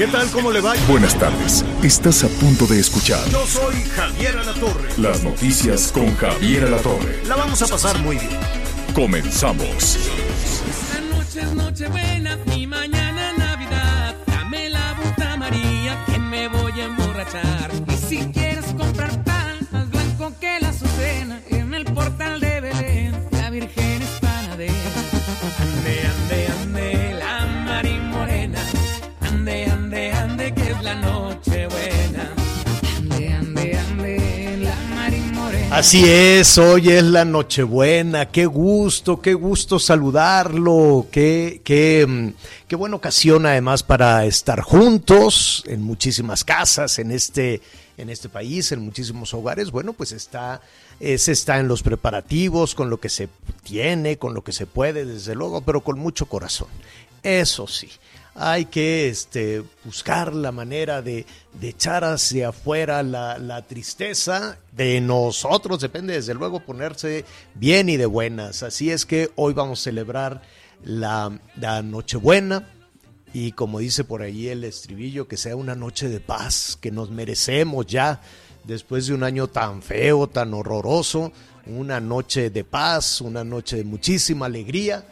¿Qué tal? ¿Cómo le va? Buenas tardes. Estás a punto de escuchar Yo soy Javier Alatorre. las noticias con Javier Alatorre. La vamos a pasar muy bien. Comenzamos. Esta noche es Nochebuena y mañana Navidad. Dame la buta María que me voy a emborrachar. Y si quieres comprar pan más blanco que la azucena, en el portal de Belén, la Virgen Así es, hoy es la Nochebuena. Qué gusto, qué gusto saludarlo. Qué, qué, mm, qué buena ocasión además para estar juntos en muchísimas casas en este, en este país, en muchísimos hogares. Bueno, pues está, eh, se está en los preparativos, con lo que se tiene, con lo que se puede, desde luego, pero con mucho corazón. Eso sí. Hay que este, buscar la manera de, echar hacia afuera la, tristeza. De nosotros, depende desde luego ponerse bien y de buenas. Así es que hoy vamos a celebrar la, Nochebuena. Y como dice por ahí el estribillo, que sea una noche de paz, que nos merecemos ya después de un año tan feo, tan horroroso, una noche de paz, una noche de muchísima alegría.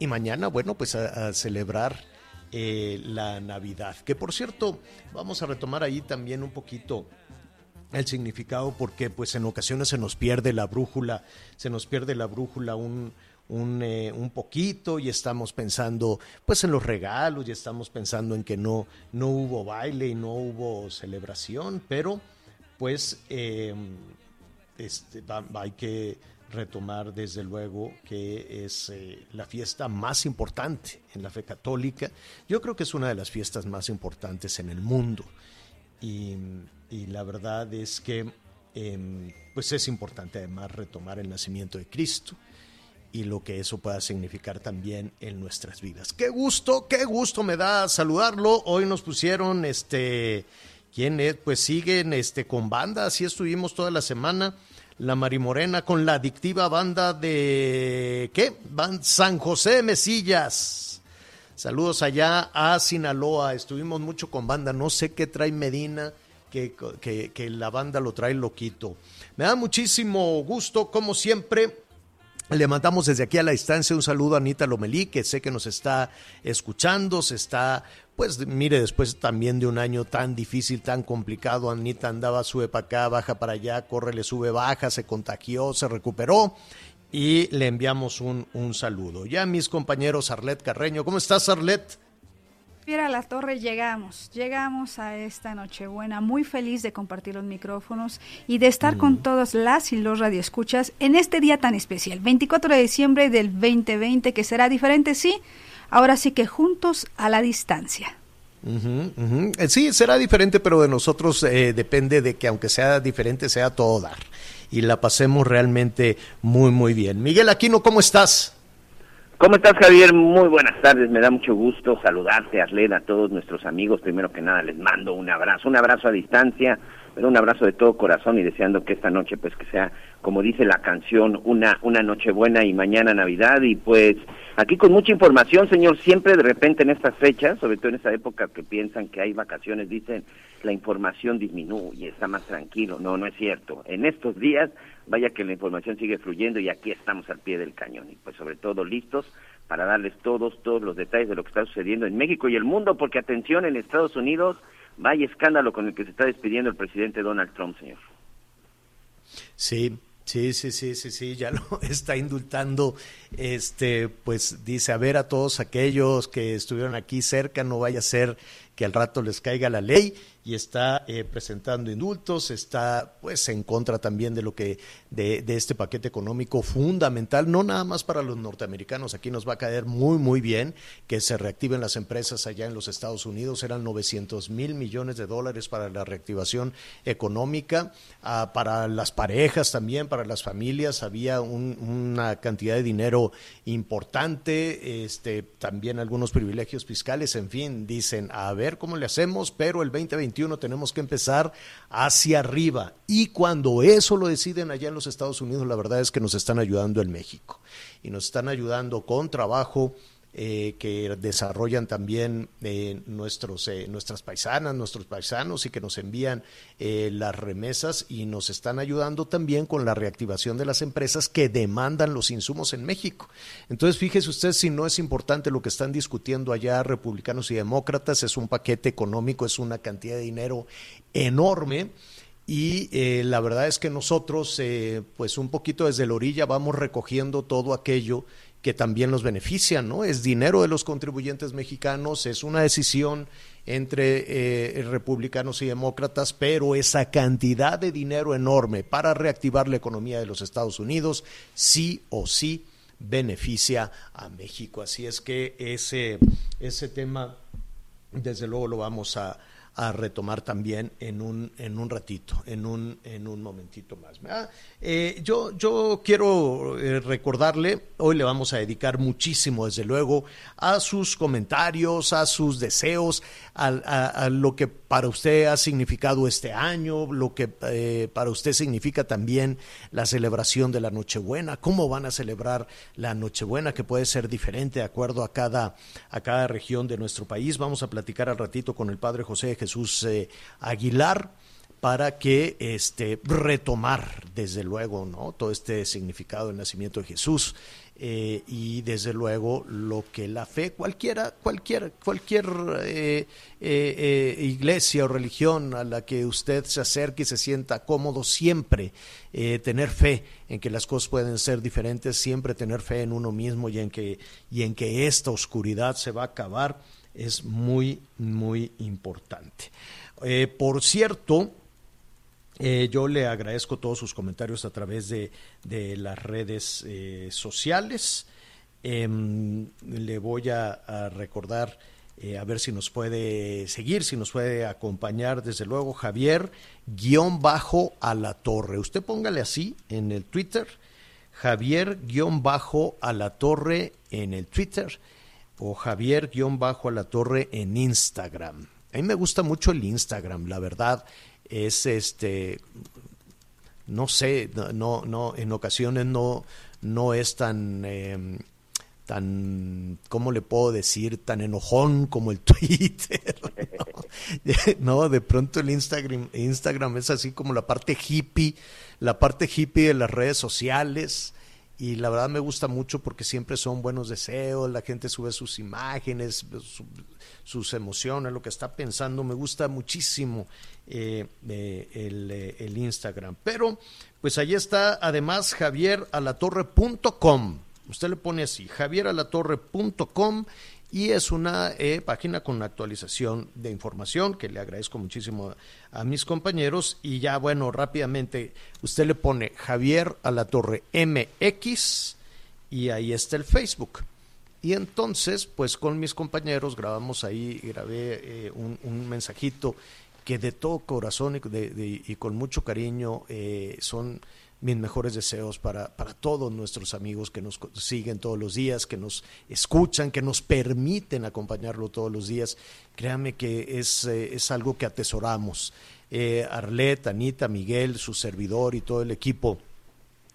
Y mañana, bueno, pues a celebrar eh, la Navidad. Que por cierto, vamos a retomar ahí también un poquito el significado porque pues en ocasiones se nos pierde la brújula, se nos pierde la brújula un, un, eh, un poquito y estamos pensando pues en los regalos y estamos pensando en que no, no hubo baile y no hubo celebración, pero pues eh, este, va- hay que retomar desde luego que es eh, la fiesta más importante en la fe católica. Yo creo que es una de las fiestas más importantes en el mundo. Y, la verdad es que em, pues es importante además retomar el nacimiento de Cristo y lo que eso pueda significar también en nuestras vidas. Qué gusto, qué gusto me da saludarlo. Hoy nos pusieron este quién es, pues siguen este con banda, así estuvimos toda la semana. La Marimorena con la adictiva banda de ¿qué? Van San José de Mesillas. Saludos allá a Sinaloa. Estuvimos mucho con banda. No sé qué trae Medina, que, que, que la banda lo trae loquito. Me da muchísimo gusto, como siempre. Le mandamos desde aquí a la distancia un saludo a Anita Lomelí, que sé que nos está escuchando, se está, pues mire, después también de un año tan difícil, tan complicado, Anita andaba, sube para acá, baja para allá, corre, le sube, baja, se contagió, se recuperó y le enviamos un, un saludo. Ya mis compañeros Arlet Carreño, ¿cómo estás Arlet? Mira, la torre llegamos, llegamos a esta Nochebuena muy feliz de compartir los micrófonos y de estar con todas las y los radioescuchas en este día tan especial, 24 de diciembre del 2020, que será diferente, sí, ahora sí que juntos a la distancia. Eh, Sí, será diferente, pero de nosotros eh, depende de que aunque sea diferente, sea todo dar. Y la pasemos realmente muy, muy bien. Miguel Aquino, ¿cómo estás? ¿Cómo estás, Javier? Muy buenas tardes. Me da mucho gusto saludarte, Arlene, a todos nuestros amigos. Primero que nada, les mando un abrazo, un abrazo a distancia, pero un abrazo de todo corazón y deseando que esta noche, pues, que sea, como dice la canción, una, una noche buena y mañana Navidad. Y pues, aquí con mucha información, señor, siempre de repente en estas fechas, sobre todo en esta época que piensan que hay vacaciones, dicen la información disminuye, está más tranquilo. No, no es cierto. En estos días, vaya que la información sigue fluyendo y aquí estamos al pie del cañón. Y pues, sobre todo, listos para darles todos, todos los detalles de lo que está sucediendo en México y el mundo, porque atención, en Estados Unidos, vaya escándalo con el que se está despidiendo el presidente Donald Trump, señor. Sí, Sí, sí, sí, sí, sí, ya lo está indultando. Este, pues dice, a ver a todos aquellos que estuvieron aquí cerca, no vaya a ser que al rato les caiga la ley y está eh, presentando indultos, está pues en contra también de lo que de, este paquete económico fundamental, no nada más para los norteamericanos, aquí nos va a caer muy muy bien que se reactiven las empresas allá en los Estados Unidos, eran 900 mil millones de dólares para la reactivación económica, ah, para las parejas también, para las familias, había un, una cantidad de dinero importante, este, también algunos privilegios fiscales, en fin, dicen, a ver cómo le hacemos, pero el 2021 tenemos que empezar hacia arriba. Y cuando eso lo deciden allá en los Estados Unidos, la verdad es que nos están ayudando en México. Y nos están ayudando con trabajo, eh, que desarrollan también eh, nuestros, eh, nuestras paisanas, nuestros paisanos y que nos envían eh, las remesas y nos están ayudando también con la reactivación de las empresas que demandan los insumos en México. Entonces, fíjese usted si no es importante lo que están discutiendo allá republicanos y demócratas, es un paquete económico, es una cantidad de dinero enorme y eh, la verdad es que nosotros, eh, pues un poquito desde la orilla, vamos recogiendo todo aquello que también los beneficia, ¿no? Es dinero de los contribuyentes mexicanos, es una decisión entre eh, republicanos y demócratas, pero esa cantidad de dinero enorme para reactivar la economía de los Estados Unidos, sí o sí beneficia a México. Así es que ese, ese tema, desde luego, lo vamos a, a retomar también en un, en un ratito, en un, en un momentito más. Eh, yo, yo quiero eh, recordarle, hoy le vamos a dedicar muchísimo, desde luego, a sus comentarios, a sus deseos, a, a, lo que para usted ha significado este año, lo que eh, para usted significa también la celebración de la Nochebuena, cómo van a celebrar la Nochebuena, que puede ser diferente de acuerdo a cada, a cada región de nuestro país. Vamos a platicar al ratito con el Padre José Jesús eh, Aguilar para que este retomar desde luego no todo este significado del nacimiento de Jesús eh, y desde luego lo que la fe cualquiera cualquier cualquier eh, iglesia o religión a la que usted se acerque y se sienta cómodo siempre tener fe en que las cosas pueden ser diferentes siempre tener fe en uno mismo y en que y en que esta oscuridad se va a acabar es muy muy importante por cierto eh, yo le agradezco todos sus comentarios a través de, de las redes eh, sociales. Eh, le voy a, a recordar, eh, a ver si nos puede seguir, si nos puede acompañar, desde luego, Javier, guion bajo a la torre. Usted póngale así en el Twitter, Javier, guion bajo a la torre en el Twitter o Javier, guion bajo a la torre en Instagram. A mí me gusta mucho el Instagram, la verdad es este no sé, no, no, en ocasiones no, no es tan, eh, tan, ¿cómo le puedo decir? Tan enojón como el Twitter. ¿no? no, de pronto el Instagram, Instagram es así como la parte hippie, la parte hippie de las redes sociales. Y la verdad me gusta mucho porque siempre son buenos deseos, la gente sube sus imágenes, su, sus emociones, lo que está pensando. Me gusta muchísimo eh, eh, el, eh, el, Instagram. Pero, pues ahí está, además, javieralatorre.com. Usted le pone así, javieralatorre.com y es una eh, página con actualización de información que le agradezco muchísimo a, mis compañeros. Y ya bueno rápidamente usted le pone Javier a la Torre MX y ahí está el Facebook. Y entonces pues con mis compañeros grabamos ahí grabé eh, un, mensajito que de todo corazón y con mucho cariño eh, son mis mejores deseos para, para todos nuestros amigos que nos siguen todos los días, que nos escuchan, que nos permiten acompañarlo todos los días. Créame que es, eh, es algo que atesoramos. Eh, Arlet, Anita, Miguel, su servidor y todo el equipo,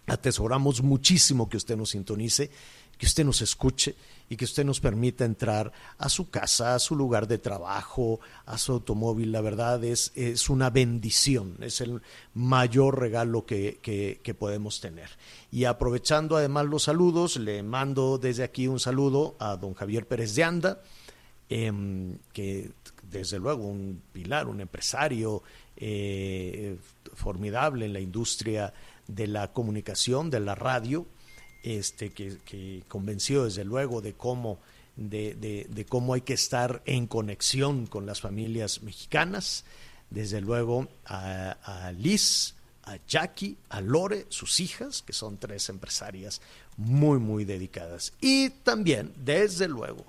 atesoramos muchísimo que usted nos sintonice, que usted nos escuche y que usted nos permita entrar a su casa, a su lugar de trabajo, a su automóvil. La verdad es, es una bendición, es el mayor regalo que, que, podemos tener. Y aprovechando además los saludos, le mando desde aquí un saludo a don Javier Pérez de Anda, em, que desde luego un pilar, un empresario eh, formidable en la industria de la comunicación, de la radio, este, que, que convenció desde luego de cómo, de, de, de, cómo hay que estar en conexión con las familias mexicanas, desde luego a, a Liz, a Jackie, a Lore, sus hijas, que son tres empresarias muy, muy dedicadas. Y también, desde luego,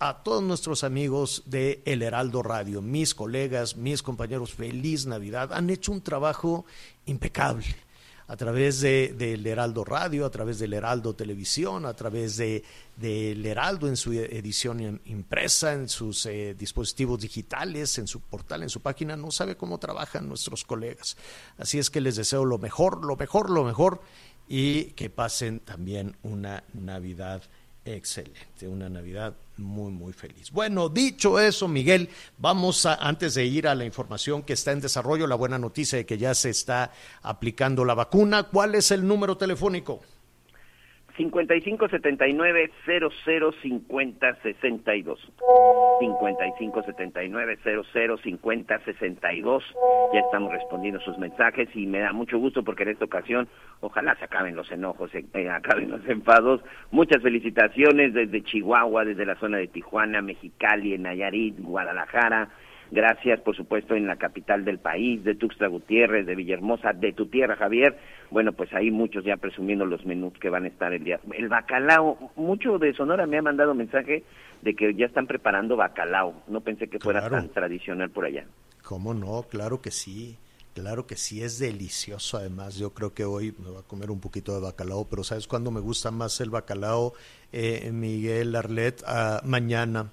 a todos nuestros amigos de El Heraldo Radio, mis colegas, mis compañeros, feliz Navidad. Han hecho un trabajo impecable a través del de, Heraldo Radio, a través del Heraldo Televisión, a través del de, Heraldo en su edición impresa, en sus eh, dispositivos digitales, en su portal, en su página. No sabe cómo trabajan nuestros colegas. Así es que les deseo lo mejor, lo mejor, lo mejor y que pasen también una Navidad excelente, una Navidad muy, muy feliz. Bueno, dicho eso, Miguel, vamos a, antes de ir a la información que está en desarrollo, la buena noticia de que ya se está aplicando la vacuna, ¿cuál es el número telefónico? 55 79 00 50 62. 55 79 00 50 62. Ya estamos respondiendo sus mensajes y me da mucho gusto porque en esta ocasión ojalá se acaben los enojos, se eh, acaben los enfados. Muchas felicitaciones desde Chihuahua, desde la zona de Tijuana, Mexicali, Nayarit, Guadalajara. Gracias, por supuesto, en la capital del país, de Tuxtla Gutiérrez, de Villahermosa, de tu tierra, Javier. Bueno, pues ahí muchos ya presumiendo los menús que van a estar el día. El bacalao, mucho de Sonora me ha mandado mensaje de que ya están preparando bacalao. No pensé que fuera Claro. tan tradicional por allá. ¿Cómo no? Claro que sí. Claro que sí, es delicioso además. Yo creo que hoy me voy a comer un poquito de bacalao, pero ¿sabes cuándo me gusta más el bacalao, eh, Miguel Arlet? Ah, mañana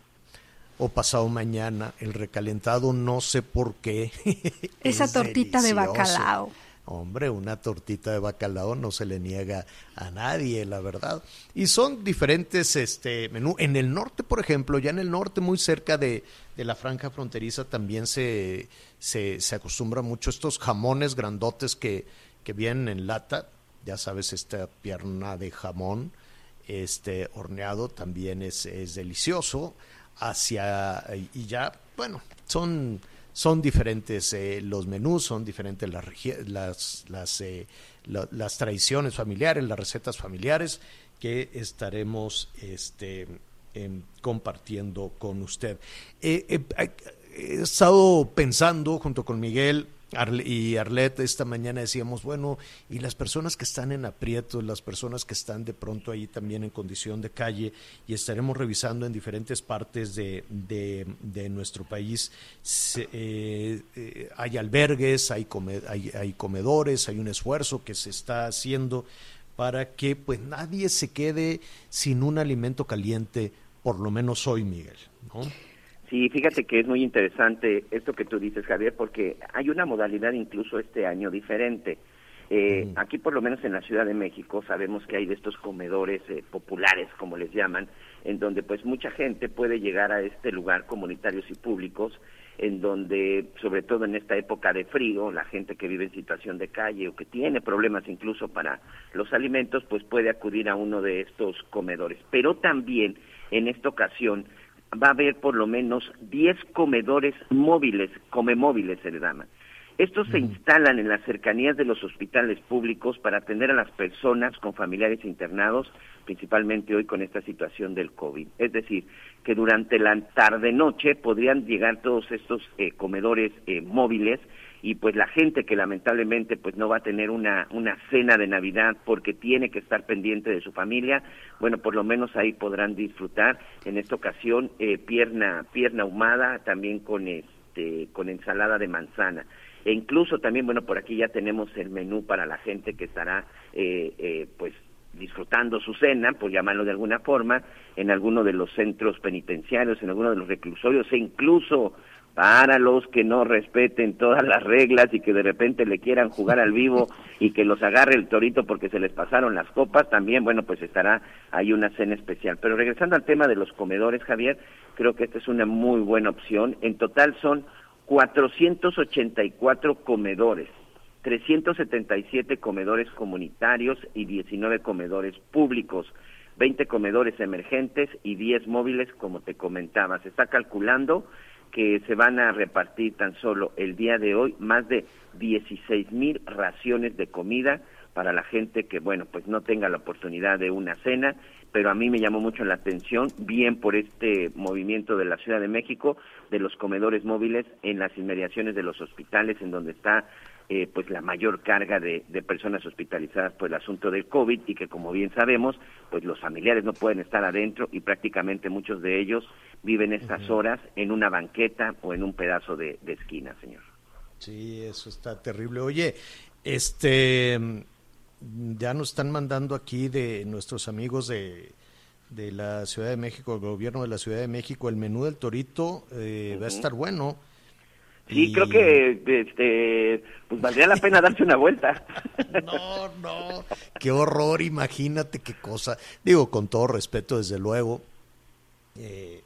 o pasado mañana. El recalentado, no sé por qué. Esa Es tortita de bacalao. Hombre, una tortita de bacalao no se le niega a nadie, la verdad. Y son diferentes este menú. En el norte, por ejemplo, ya en el norte, muy cerca de, de la franja fronteriza, también se, se, se acostumbra mucho estos jamones grandotes que, que vienen en lata. Ya sabes, esta pierna de jamón este horneado también es, es delicioso. Hacia, y ya, bueno, son son diferentes eh, los menús, son diferentes las, las, las, eh, la- las tradiciones familiares, las recetas familiares que estaremos este, em, compartiendo con usted. Eh, eh, eh, he estado pensando junto con Miguel Arle- y Arlet esta mañana decíamos, bueno, y las personas que están en aprietos, las personas que están de pronto ahí también en condición de calle, y estaremos revisando en diferentes partes de, de- nuestro país, se- eh, eh, hay albergues, hay, hay, hay comedores, hay un esfuerzo que se está haciendo para que pues nadie se quede sin un alimento caliente, por lo menos hoy, Miguel, ¿no? Sí, fíjate que es muy interesante esto que tú dices, Javier, porque hay una modalidad incluso este año diferente. Eh, Aquí, por lo menos en la Ciudad de México, sabemos que hay de estos comedores eh, populares, como les llaman, en donde pues mucha gente puede llegar a este lugar, comunitarios y públicos, en donde, sobre todo en esta época de frío, la gente que vive en situación de calle o que tiene problemas incluso para los alimentos, pues puede acudir a uno de estos comedores. Pero también, en esta ocasión, va a haber por lo menos 10 comedores móviles, comemóviles se le. Estos se instalan en las cercanías de los hospitales públicos para atender a las personas con familiares internados, principalmente hoy con esta situación del COVID. Es decir, que durante la tarde-noche podrían llegar todos estos eh, comedores eh, móviles y pues la gente que lamentablemente pues no va a tener una una cena de Navidad porque tiene que estar pendiente de su familia, bueno, por lo menos ahí podrán disfrutar en esta ocasión eh, pierna pierna ahumada también con este con ensalada de manzana. E incluso también, bueno, por aquí ya tenemos el menú para la gente que estará eh, eh, pues disfrutando su cena, por llamarlo de alguna forma, en alguno de los centros penitenciarios, en alguno de los reclusorios e incluso para los que no respeten todas las reglas y que de repente le quieran jugar al vivo y que los agarre el torito porque se les pasaron las copas, también, bueno, pues estará ahí una cena especial. Pero regresando al tema de los comedores, Javier, creo que esta es una muy buena opción. En total son 484 comedores, 377 comedores comunitarios y 19 comedores públicos. 20 comedores emergentes y 10 móviles, como te comentaba. Se está calculando que se van a repartir tan solo el día de hoy más de 16 mil raciones de comida para la gente que, bueno, pues no tenga la oportunidad de una cena, pero a mí me llamó mucho la atención, bien por este movimiento de la Ciudad de México, de los comedores móviles en las inmediaciones de los hospitales, en donde está eh, pues la mayor carga de, de, personas hospitalizadas por el asunto del COVID y que como bien sabemos, pues los familiares no pueden estar adentro y prácticamente muchos de ellos viven estas horas en una banqueta o en un pedazo de, de esquina, señor. Sí, eso está terrible. Oye, este ya nos están mandando aquí de nuestros amigos de, de la Ciudad de México, el gobierno de la Ciudad de México, el menú del torito eh, va a estar bueno. Sí, creo que este, pues valdría la pena darse una vuelta. No, no, qué horror, imagínate qué cosa. Digo, con todo respeto, desde luego. Eh,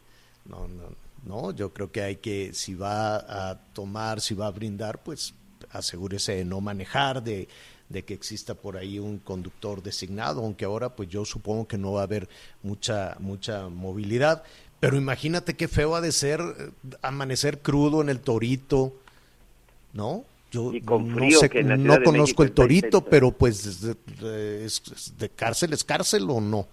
no, no, no, yo creo que hay que, si va a tomar, si va a brindar, pues asegúrese de no manejar, de de que exista por ahí un conductor designado, aunque ahora pues yo supongo que no va a haber mucha mucha movilidad, pero imagínate qué feo ha de ser eh, amanecer crudo en el Torito, ¿no? Yo no, sé, no conozco el Torito, pero pues es, de cárcel es cárcel o no.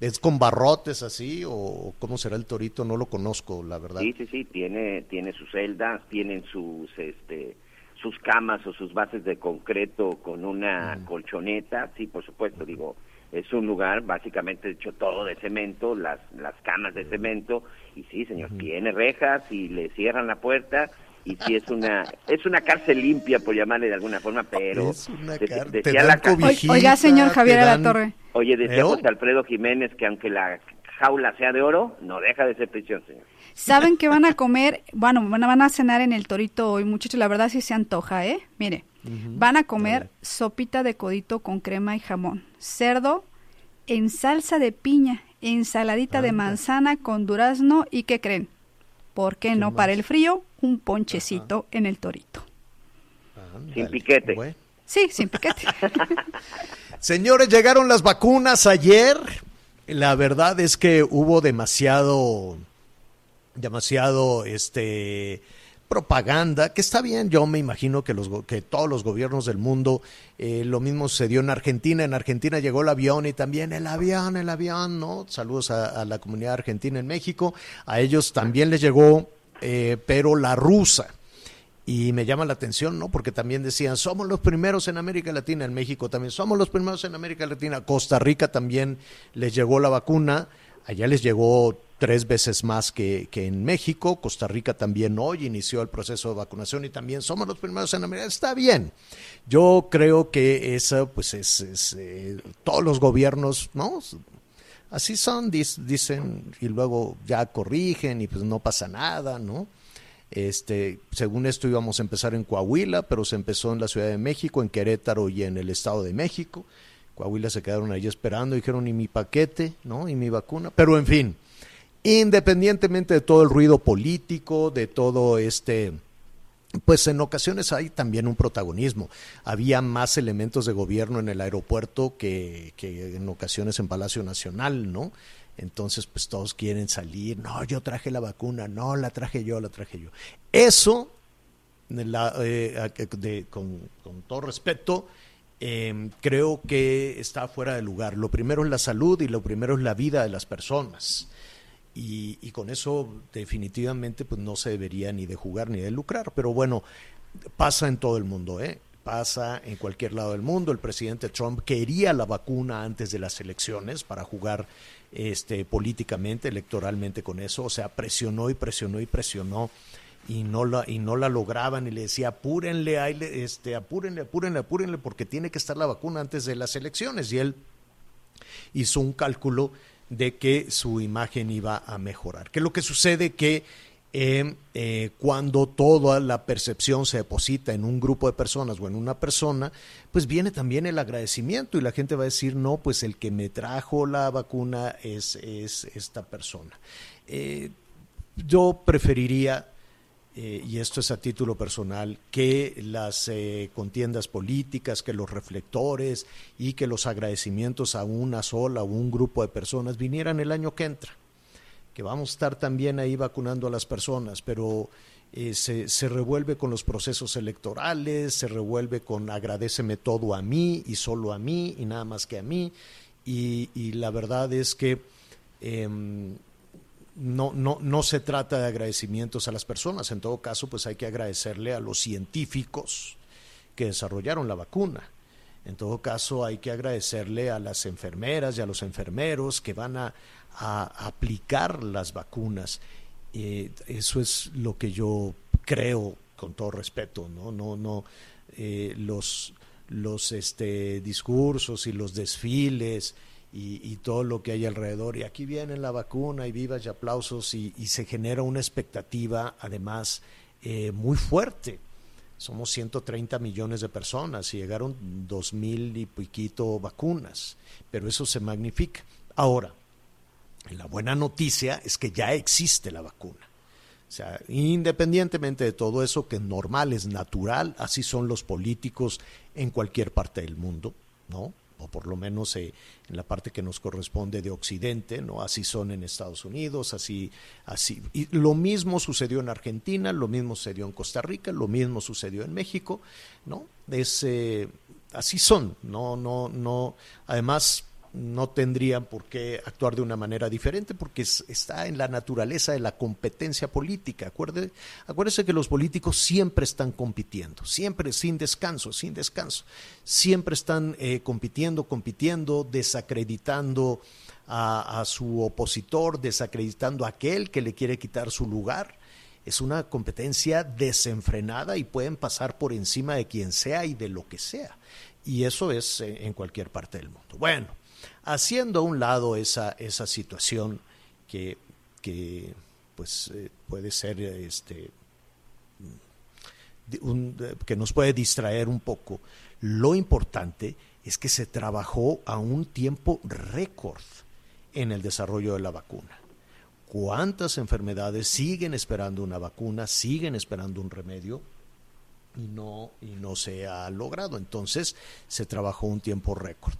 ¿Es con barrotes así o cómo será el Torito? No lo conozco, la verdad. Sí, sí, sí, tiene, tiene sus celdas, tienen sus, este, sus camas o sus bases de concreto con una colchoneta, sí, por supuesto, digo, es un lugar básicamente hecho todo de cemento, las, las camas de cemento, y sí, señor, tiene rejas y le cierran la puerta, y sí es una es una cárcel limpia por llamarle de alguna forma pero Es una de- decía la cobijita, Oiga, señor Javier de la dan- Torre. oye decía ¿Eh? José Alfredo Jiménez que aunque la jaula sea de oro no deja de ser prisión señor ¿Saben que van a comer? Bueno, van a, van a cenar en el torito hoy, muchachos. La verdad sí se antoja, ¿eh? Mire, van a comer sopita de codito con crema y jamón, cerdo en salsa de piña, ensaladita de manzana con durazno y ¿qué creen? ¿Por qué no para el frío? Un ponchecito en el torito. Sin piquete. Bueno. Sí, sin piquete. Señores, llegaron las vacunas ayer. La verdad es que hubo demasiado, demasiado, este, propaganda, que está bien. Yo me imagino que los que todos los gobiernos del mundo, eh, lo mismo sucedió en Argentina. En Argentina llegó el avión y también el avión, el avión, ¿no? Saludos a, a la comunidad argentina en México. A ellos también les llegó, eh, pero la rusa. Y me llama la atención, ¿no? Porque también decían, somos los primeros en América Latina, en México también, somos los primeros en América Latina. Costa Rica también les llegó la vacuna, allá les llegó tres veces más que, que en México. Costa Rica también hoy inició el proceso de vacunación y también somos los primeros en América. Está bien. Yo creo que eso, pues, es, es, eh, todos los gobiernos, ¿no? Así son, dicen, y luego ya corrigen y pues no pasa nada, ¿no? Este, según esto íbamos a empezar en Coahuila, pero se empezó en la Ciudad de México, en Querétaro y en el Estado de México. Coahuila se quedaron ahí esperando, dijeron, ¿y mi paquete? ¿No? ¿Y mi vacuna? Pero en fin, independientemente de todo el ruido político, de todo este, pues en ocasiones hay también un protagonismo. Había más elementos de gobierno en el aeropuerto que, en ocasiones en Palacio Nacional, ¿no? Entonces, pues todos quieren salir. No, yo traje la vacuna. No, la traje yo, la traje yo. Eso, eh, de- con, todo respeto, eh, creo que está fuera de lugar. Lo primero es la salud y lo primero es la vida de las personas. Y, y con eso definitivamente pues no se debería ni de jugar ni de lucrar. Pero bueno, pasa en todo el mundo, ¿eh? Pasa en cualquier lado del mundo. El presidente Trump quería la vacuna antes de las elecciones para jugar este, políticamente, electoralmente con eso. O sea, presionó y presionó y presionó y no la y no la lograban y le decía apúrenle, este, apúrenle, apúrenle, apúrenle porque tiene que estar la vacuna antes de las elecciones y él hizo un cálculo de que su imagen iba a mejorar. Que lo que sucede que eh, eh, cuando toda la percepción se deposita en un grupo de personas o en una persona, pues viene también el agradecimiento y la gente va a decir, no, pues el que me trajo la vacuna es, es esta persona. Eh, yo preferiría eh, y esto es a título personal, que las eh, contiendas políticas, que los reflectores y que los agradecimientos a una sola o un grupo de personas vinieran el año que entra, que vamos a estar también ahí vacunando a las personas, pero eh, se, se, revuelve con los procesos electorales, se revuelve con agradeceme todo a mí y solo a mí y nada más que a mí, y, y la verdad es que... No, no, no se trata de agradecimientos a las personas, en todo caso, pues hay que agradecerle a los científicos que desarrollaron la vacuna. En todo caso, hay que agradecerle a las enfermeras y a los enfermeros que van a, a aplicar las vacunas. Eh, eso es lo que yo creo, con todo respeto, no, no, no, eh, los, los este, discursos y los desfiles y, todo lo que hay alrededor. Y aquí viene la vacuna y vivas y aplausos y, se genera una expectativa además eh, muy fuerte. Somos 130 millones de personas y llegaron dos mil y piquito vacunas, pero eso se magnifica. Ahora, la buena noticia es que ya existe la vacuna. O sea, independientemente de todo eso, que es normal, es natural, así son los políticos en cualquier parte del mundo, ¿no? O por lo menos eh, en la parte que nos corresponde de Occidente, ¿no? Así son en Estados Unidos, así, así. Y lo mismo sucedió en Argentina, lo mismo sucedió en Costa Rica, lo mismo sucedió en México, ¿no? Es, eh, así son, no, no, no. Además, no tendrían por qué actuar de una manera diferente porque está en la naturaleza de la competencia política. Acuérdese, acuérdese que los políticos siempre están compitiendo, siempre sin descanso, sin descanso. Siempre están eh, compitiendo, compitiendo, desacreditando a, a su opositor, desacreditando a aquel que le quiere quitar su lugar es una competencia desenfrenada y pueden pasar por encima de quien sea y de lo que sea. Y eso es en cualquier parte del mundo. Bueno, haciendo a un lado esa, esa situación que, que pues eh, puede ser este que nos puede distraer un poco. Lo importante es que se trabajó a un tiempo récord en el desarrollo de la vacuna. ¿Cuántas enfermedades siguen esperando una vacuna, siguen esperando un remedio? y no, y no se ha logrado. Entonces se trabajó un tiempo récord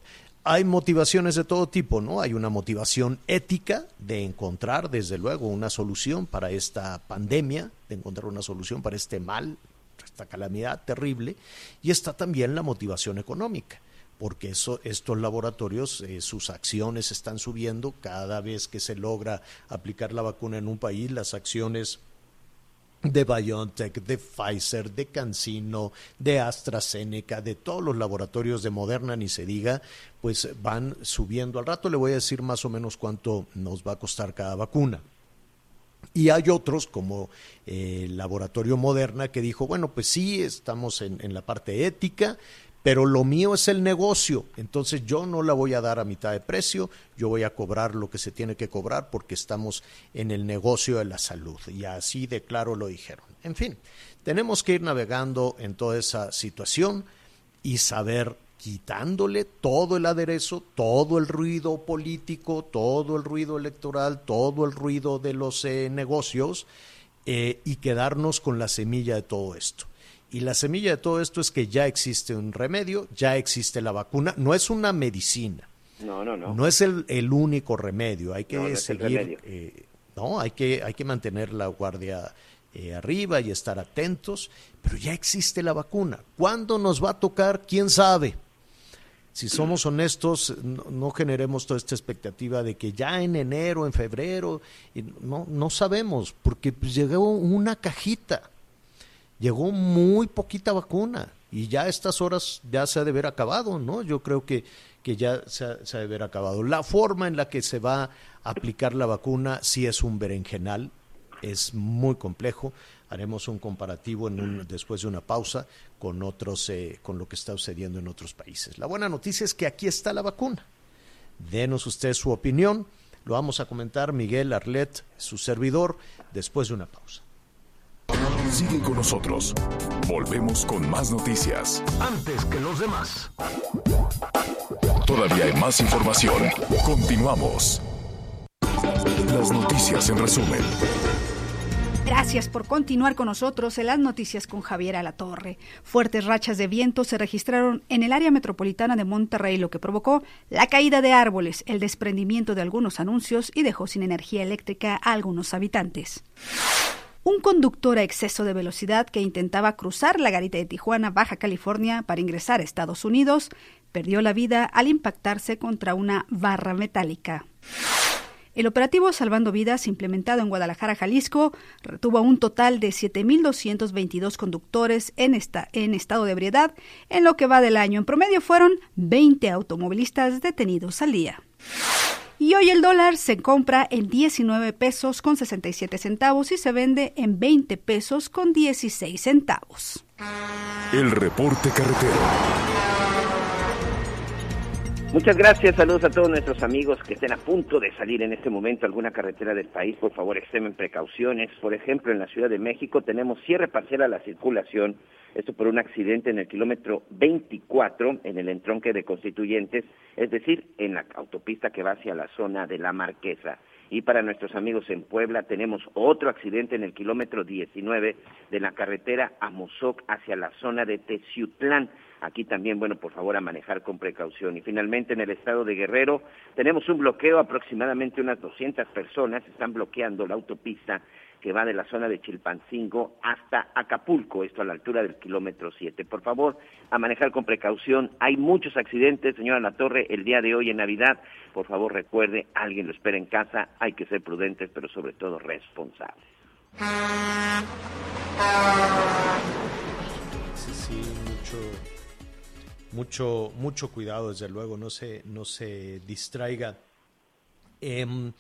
hay motivaciones de todo tipo, ¿no? Hay una motivación ética de encontrar, desde luego, una solución para esta pandemia, de encontrar una solución para este mal, esta calamidad terrible, y está también la motivación económica, porque eso, estos laboratorios, eh, sus acciones están subiendo cada vez que se logra aplicar la vacuna en un país, las acciones de BioNTech, de Pfizer, de CanSino, de AstraZeneca, de todos los laboratorios de Moderna, ni se diga, pues van subiendo. Al rato le voy a decir más o menos cuánto nos va a costar cada vacuna. Y hay otros, como el eh, Laboratorio Moderna, que dijo, bueno, pues sí, estamos en, en la parte ética, pero lo mío es el negocio, entonces yo no la voy a dar a mitad de precio, yo voy a cobrar lo que se tiene que cobrar porque estamos en el negocio de la salud. Y así de claro lo dijeron. En fin, tenemos que ir navegando en toda esa situación y saber quitándole todo el aderezo, todo el ruido político, todo el ruido electoral, todo el ruido de los eh, negocios eh, y quedarnos con la semilla de todo esto. Y la semilla de todo esto es que ya existe un remedio, ya existe la vacuna, no es una medicina. No, no, no. No es el, el único remedio, hay que seguir, eh, no, hay que, hay que mantener la guardia eh, arriba y estar atentos, pero ya existe la vacuna. ¿Cuándo nos va a tocar? ¿Quién sabe? Si somos honestos, no, generemos toda esta expectativa de que ya en enero, en febrero, no, no sabemos, porque pues llegó una cajita llegó muy poquita vacuna y ya a estas horas ya se ha de ver acabado, ¿no? Yo creo que, que ya se ha, de ver acabado. La forma en la que se va a aplicar la vacuna sí es un berenjenal, es muy complejo. Haremos un comparativo en un, después de una pausa con otros, eh, con lo que está sucediendo en otros países. La buena noticia es que aquí está la vacuna. Denos usted su opinión. Lo vamos a comentar Miguel Arlet, su servidor, después de una pausa. Sigue con nosotros. Volvemos con más noticias. Antes que los demás. Todavía hay más información. Continuamos. Las noticias en resumen. Gracias por continuar con nosotros en las noticias con Javier Alatorre. Fuertes rachas de viento se registraron en el área metropolitana de Monterrey, lo que provocó la caída de árboles, el desprendimiento de algunos anuncios y dejó sin energía eléctrica a algunos habitantes. Un conductor a exceso de velocidad que intentaba cruzar la garita de Tijuana, Baja California, para ingresar a Estados Unidos, perdió la vida al impactarse contra una barra metálica. El operativo Salvando Vidas, implementado en Guadalajara, Jalisco, retuvo a un total de 7.222 conductores en, esta, en estado de ebriedad. En lo que va del año, en promedio fueron 20 automovilistas detenidos al día. Y hoy el dólar se compra en 19 pesos con 67 centavos y se vende en 20 pesos con 16 centavos. El reporte carretero. Muchas gracias, saludos a todos nuestros amigos que estén a punto de salir en este momento a alguna carretera del país. Por favor, extremen precauciones. Por ejemplo, en la Ciudad de México tenemos cierre parcial a la circulación, esto por un accidente en el kilómetro 24 en el entronque de Constituyentes, es decir, en la autopista que va hacia la zona de la Marquesa. Y para nuestros amigos en Puebla tenemos otro accidente en el kilómetro 19 de la carretera Amozoc hacia la zona de Teciutlán. Aquí también, bueno, por favor, a manejar con precaución. Y finalmente, en el estado de Guerrero, tenemos un bloqueo, aproximadamente unas 200 personas están bloqueando la autopista que va de la zona de Chilpancingo hasta Acapulco, esto a la altura del kilómetro 7. Por favor, a manejar con precaución. Hay muchos accidentes, señora La Torre, el día de hoy en Navidad. Por favor, recuerde, alguien lo espera en casa. Hay que ser prudentes, pero sobre todo responsables. Mucho, mucho cuidado, desde luego, no se, no se distraiga. Em,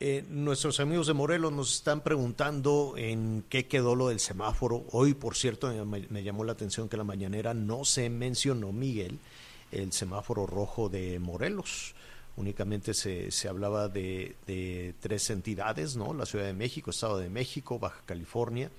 eh, nuestros amigos de Morelos nos están preguntando en qué quedó lo del semáforo. Hoy, por cierto, me, me llamó la atención que la mañanera no se mencionó, Miguel, el semáforo rojo de Morelos. Únicamente se, se hablaba de, de tres entidades, ¿no? La Ciudad de México, Estado de México, Baja California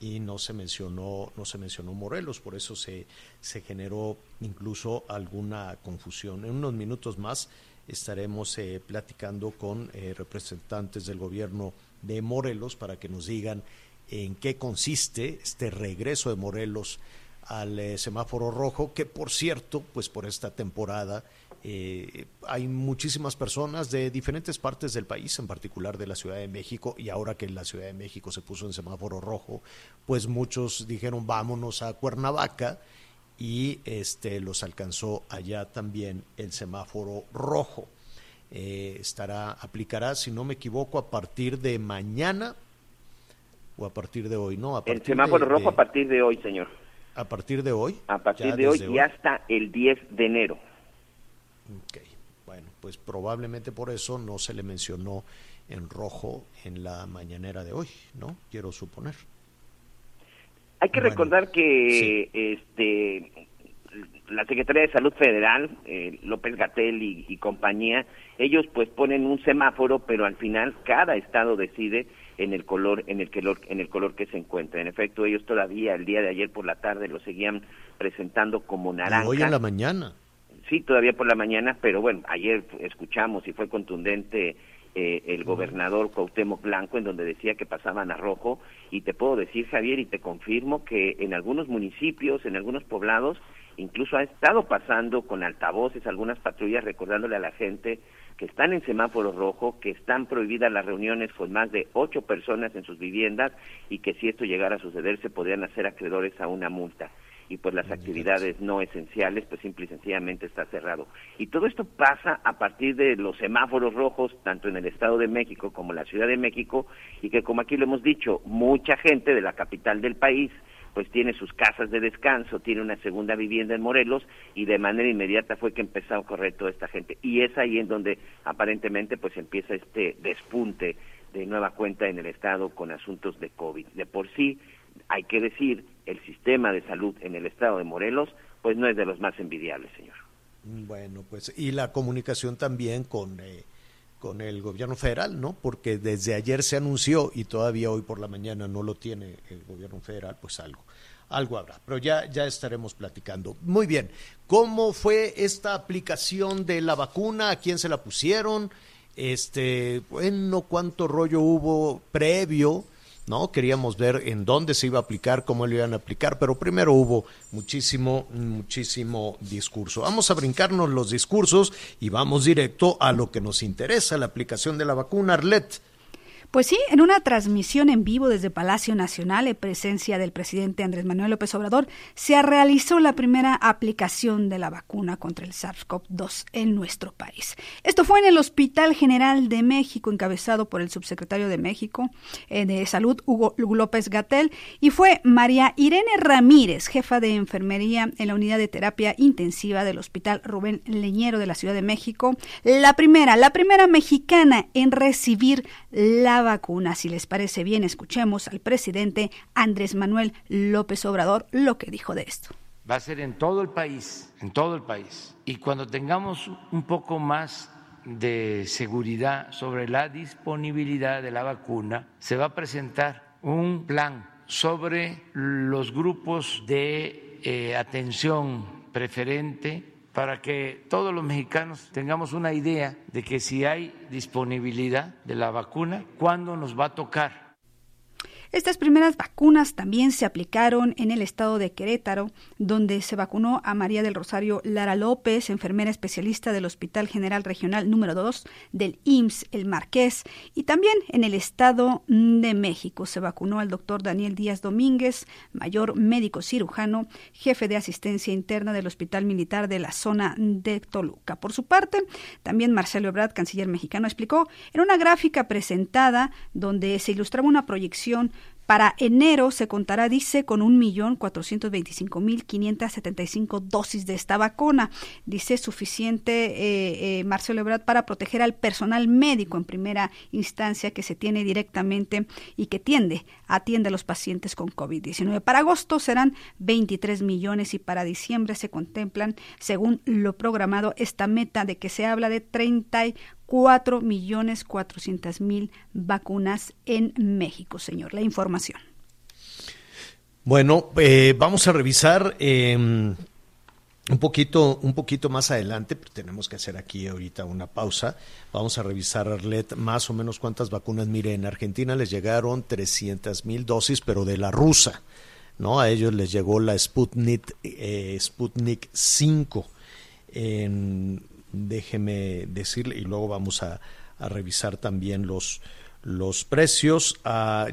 y no se mencionó no se mencionó Morelos. Por eso se, se generó incluso alguna confusión. En unos minutos más estaremos eh, platicando con eh, representantes del gobierno de Morelos para que nos digan en qué consiste este regreso de Morelos al eh, semáforo rojo que por cierto pues por esta temporada eh, hay muchísimas personas de diferentes partes del país, en particular de la Ciudad de México, y ahora que la Ciudad de México se puso en semáforo rojo, pues muchos dijeron vámonos a Cuernavaca y este los alcanzó allá también el semáforo rojo. Eh, estará, aplicará, si no me equivoco, a partir de mañana o a partir de hoy, ¿no? A El semáforo de- rojo a partir de hoy, señor. a partir de hoy. A partir de hoy y hasta el 10 de enero. Ok, bueno, pues probablemente por eso no se le mencionó en rojo en la mañanera de hoy, ¿no? Quiero suponer. Hay que Bueno, recordar que este la Secretaría de Salud Federal, eh, López Gatel y, y compañía, ellos pues ponen un semáforo, pero al final cada estado decide en el color en el color en el color que se encuentra. En efecto, ellos todavía el día de ayer por la tarde lo seguían presentando como Y naranja. hoy en la mañana. Sí, todavía por la mañana, pero bueno, ayer escuchamos y fue contundente eh, el gobernador Cuauhtémoc Blanco en donde decía que pasaban a rojo y te puedo decir, Javier, y te confirmo que en algunos municipios, en algunos poblados, incluso ha estado pasando con altavoces algunas patrullas recordándole a la gente que están en semáforo rojo, que están prohibidas las reuniones con más de ocho personas en sus viviendas y que si esto llegara a suceder se podrían hacer acreedores a una multa y pues las actividades no esenciales pues simple y sencillamente está cerrado. Y todo esto pasa a partir de los semáforos rojos tanto en el Estado de México como en la Ciudad de México y que como aquí lo hemos dicho, mucha gente de la capital del país pues tiene sus casas de descanso, tiene una segunda vivienda en Morelos y de manera inmediata fue que empezó a correr toda esta gente. Y es ahí en donde aparentemente pues empieza este despunte de nueva cuenta en el Estado con asuntos de COVID. De por sí, hay que decir, el sistema de salud en el Estado de Morelos pues no es de los más envidiables, señor. Bueno, pues y la comunicación también con eh, con el gobierno federal, ¿no? Porque desde ayer se anunció y todavía hoy por la mañana no lo tiene el gobierno federal, pues algo algo habrá, pero ya ya estaremos platicando. Muy bien. ¿Cómo fue esta aplicación de la vacuna? ¿A quién se la pusieron? Este, bueno, cuánto rollo hubo previo ¿no? Queríamos ver en dónde se iba a aplicar, cómo lo iban a aplicar, pero primero hubo muchísimo, muchísimo discurso. Vamos a brincarnos los discursos y vamos directo a lo que nos interesa, la aplicación de la vacuna Arlet. Pues sí, en una transmisión en vivo desde Palacio Nacional, en presencia del presidente Andrés Manuel López Obrador, se realizó la primera aplicación de la vacuna contra el SARS-CoV-2 en nuestro país. Esto fue en el Hospital General de México, encabezado por el subsecretario de México eh, de Salud, Hugo López Gatel, y fue María Irene Ramírez, jefa de enfermería en la unidad de terapia intensiva del Hospital Rubén Leñero de la Ciudad de México, la primera, la primera mexicana en recibir la vacuna. Si les parece bien, escuchemos al presidente Andrés Manuel López Obrador lo que dijo de esto. Va a ser en todo el país, en todo el país. Y cuando tengamos un poco más de seguridad sobre la disponibilidad de la vacuna, se va a presentar un plan sobre los grupos de eh, atención preferente para que todos los mexicanos tengamos una idea de que si hay disponibilidad de la vacuna, ¿cuándo nos va a tocar? Estas primeras vacunas también se aplicaron en el estado de Querétaro, donde se vacunó a María del Rosario Lara López, enfermera especialista del Hospital General Regional número 2 del IMSS El Marqués, y también en el estado de México se vacunó al doctor Daniel Díaz Domínguez, mayor médico cirujano, jefe de asistencia interna del Hospital Militar de la zona de Toluca. Por su parte, también Marcelo Ebrard, canciller mexicano, explicó en una gráfica presentada donde se ilustraba una proyección para enero se contará, dice, con 1.425.575 dosis de esta vacuna. Dice suficiente eh, eh, Marcelo Ebrard para proteger al personal médico en primera instancia que se tiene directamente y que tiende, atiende a los pacientes con COVID-19. Para agosto serán 23 millones y para diciembre se contemplan, según lo programado, esta meta de que se habla de 30 4 millones 400 mil vacunas en México, señor. La información. Bueno, eh, vamos a revisar em, un poquito, un poquito más adelante, pero tenemos que hacer aquí ahorita una pausa. Vamos a revisar, Arlet, más o menos cuántas vacunas. Mire, en Argentina les llegaron 300 mil dosis, pero de la rusa, ¿no? A ellos les llegó la Sputnik, eh, Sputnik 5. En déjeme decirle, y luego vamos a, revisar también los, los precios.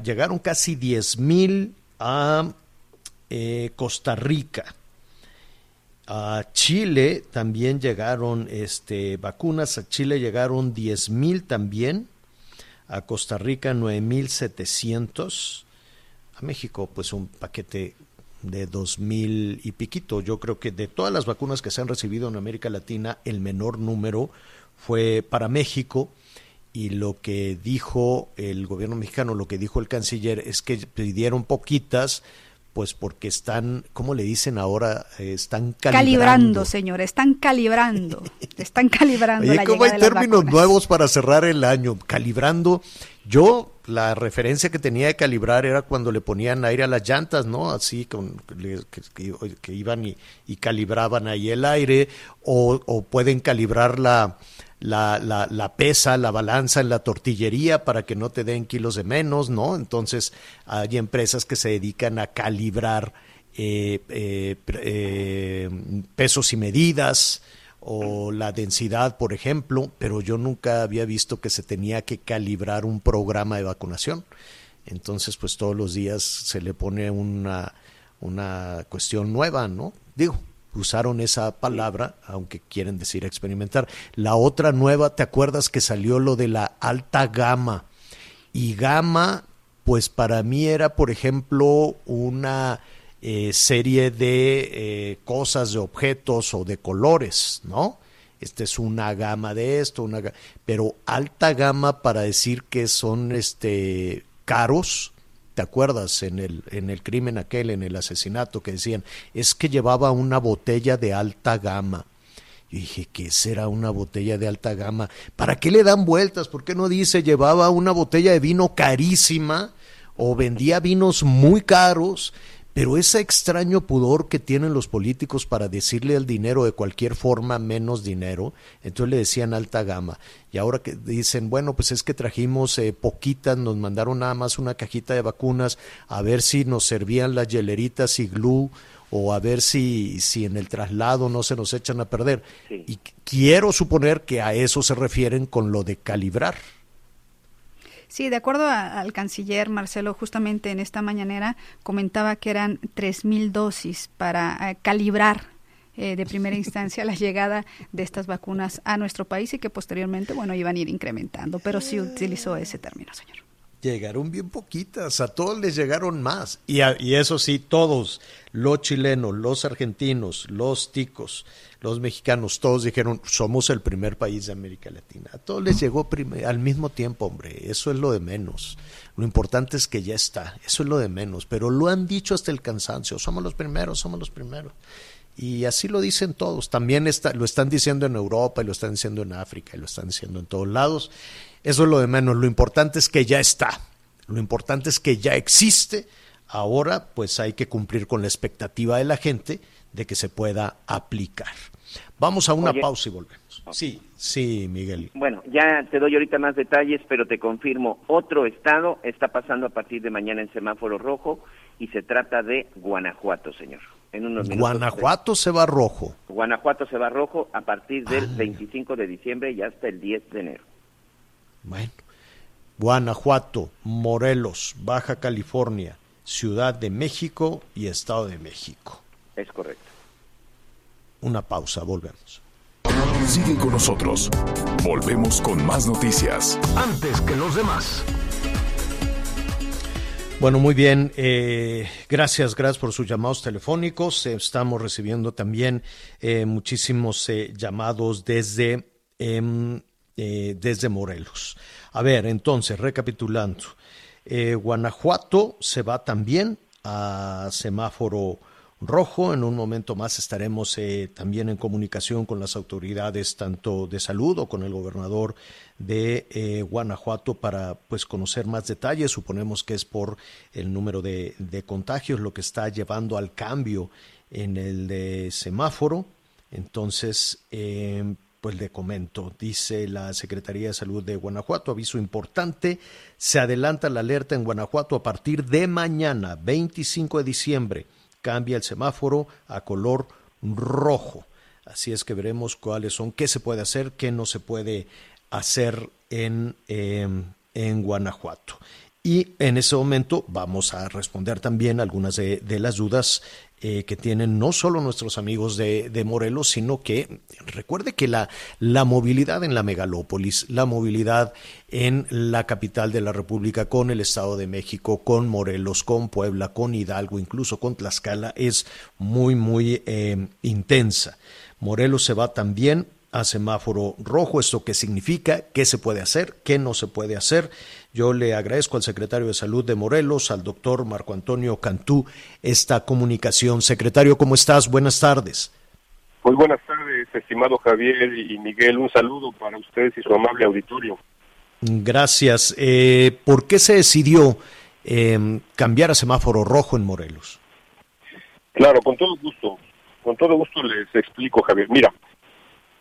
Llegaron casi 10 mil a eh, Costa Rica. A Chile también llegaron este, vacunas, a Chile llegaron 10 mil también, a Costa Rica 9 mil 700, a México pues un paquete de dos mil y piquito. Yo creo que de todas las vacunas que se han recibido en América Latina, el menor número fue para México y lo que dijo el gobierno mexicano, lo que dijo el canciller es que pidieron poquitas pues porque están, ¿cómo le dicen ahora? están calibrando. Calibrando, señor, están calibrando. están calibrando. Oye, ¿cómo hay términos nuevos para cerrar el año? Calibrando. Yo, la referencia que tenía de calibrar era cuando le ponían aire a las llantas, ¿no? Así con, que, iban y, calibraban ahí el aire, o, o pueden calibrar la, la, la, la, pesa, la balanza en la tortillería para que no te den kilos de menos, ¿no? Entonces hay empresas que se dedican a calibrar eh, eh, eh, pesos y medidas o la densidad, por ejemplo, pero yo nunca había visto que se tenía que calibrar un programa de vacunación. Entonces, pues todos los días se le pone una, una cuestión nueva, ¿no? Digo, usaron esa palabra, aunque quieren decir experimentar. La otra nueva, ¿te acuerdas que salió lo de la alta gama? Y gama, pues para mí era, por ejemplo, una eh, serie de eh, cosas, de objetos o de colores, ¿no? Esta es una gama de esto, una pero alta gama para decir que son este caros, ¿Te acuerdas en el, en el crimen aquel, en el asesinato, que decían, es que llevaba una botella de alta gama? Yo dije, ¿qué será una botella de alta gama? ¿Para qué le dan vueltas? ¿Por qué no dice llevaba una botella de vino carísima o vendía vinos muy caros? Pero ese extraño pudor que tienen los políticos para decirle al dinero de cualquier forma menos dinero, entonces le decían alta gama. Y ahora que dicen, bueno, pues es que trajimos eh, poquitas, nos mandaron nada más una cajita de vacunas, a ver si nos servían las hieleritas y glue o a ver si, si en el traslado no se nos echan a perder. Y quiero suponer que a eso se refieren con lo de calibrar. Sí, de acuerdo al canciller Marcelo, justamente en esta mañanera comentaba que eran 3.000 dosis para eh, calibrar eh, de primera instancia la llegada de estas vacunas a nuestro país y que posteriormente, bueno, iban a ir incrementando, pero sí utilizó ese término, señor. Llegaron bien poquitas, a todos les llegaron más. Y, y eso sí, todos, los chilenos, los argentinos, los ticos, los mexicanos, todos dijeron, somos el primer país de América Latina. A todos les llegó al mismo tiempo, hombre, eso es lo de menos. Lo importante es que ya está, eso es lo de menos, pero lo han dicho hasta el cansancio, somos los primeros, somos los primeros. Y así lo dicen todos, también está, lo están diciendo en Europa y lo están diciendo en África y lo están diciendo en todos lados. Eso es lo de menos, lo importante es que ya está, lo importante es que ya existe. Ahora pues hay que cumplir con la expectativa de la gente de que se pueda aplicar. Vamos a una pausa y volvemos. Sí, sí, Miguel. Bueno, ya te doy ahorita más detalles, pero te confirmo, otro estado está pasando a partir de mañana en semáforo rojo y se trata de Guanajuato, señor. En unos Guanajuato se va rojo. Guanajuato se va rojo a partir del 25 de diciembre y hasta el 10 de enero. Bueno, Guanajuato, Morelos, Baja California, Ciudad de México y Estado de México. Es correcto. Una pausa, volvemos. Sigue con nosotros. Volvemos con más noticias. Antes que los demás. Bueno, muy bien. Eh, gracias, gracias por sus llamados telefónicos. estamos recibiendo también eh, muchísimos eh, llamados desde, em, desde Morelos. A ver, entonces, recapitulando. Guanajuato se va también a semáforo rojo. En un momento más estaremos eh, también en comunicación con las autoridades tanto de salud o con el gobernador de eh, Guanajuato para pues conocer más detalles. Suponemos que es por el número de, contagios lo que está llevando al cambio en el de semáforo. Entonces, em, pues le comento, dice la Secretaría de Salud de Guanajuato, aviso importante, se adelanta la alerta en Guanajuato a partir de mañana, 25 de diciembre cambia el semáforo a color rojo. Así es que veremos cuáles son, qué se puede hacer, qué no se puede hacer en, em, en Guanajuato. Y en ese momento vamos a responder también algunas de, las dudas eh, que tienen no solo nuestros amigos de, de, Morelos, sino que recuerde que la, la movilidad en la megalópolis, la movilidad en la capital de la República con el Estado de México, con Morelos, con Puebla, con Hidalgo, incluso con Tlaxcala, es muy, muy eh, intensa. Morelos se va también a semáforo rojo. ¿Esto qué significa? ¿Qué se puede hacer? ¿Qué no se puede hacer? Yo le agradezco al secretario de Salud de Morelos, al doctor Marco Antonio Cantú, esta comunicación. Secretario, ¿cómo estás? Buenas tardes. Muy buenas tardes, estimado Javier y Miguel. Un saludo para ustedes y su amable auditorio. Gracias. Eh, ¿Por qué se decidió eh, cambiar a semáforo rojo en Morelos? Claro, con todo gusto. Con todo gusto les explico, Javier. Mira,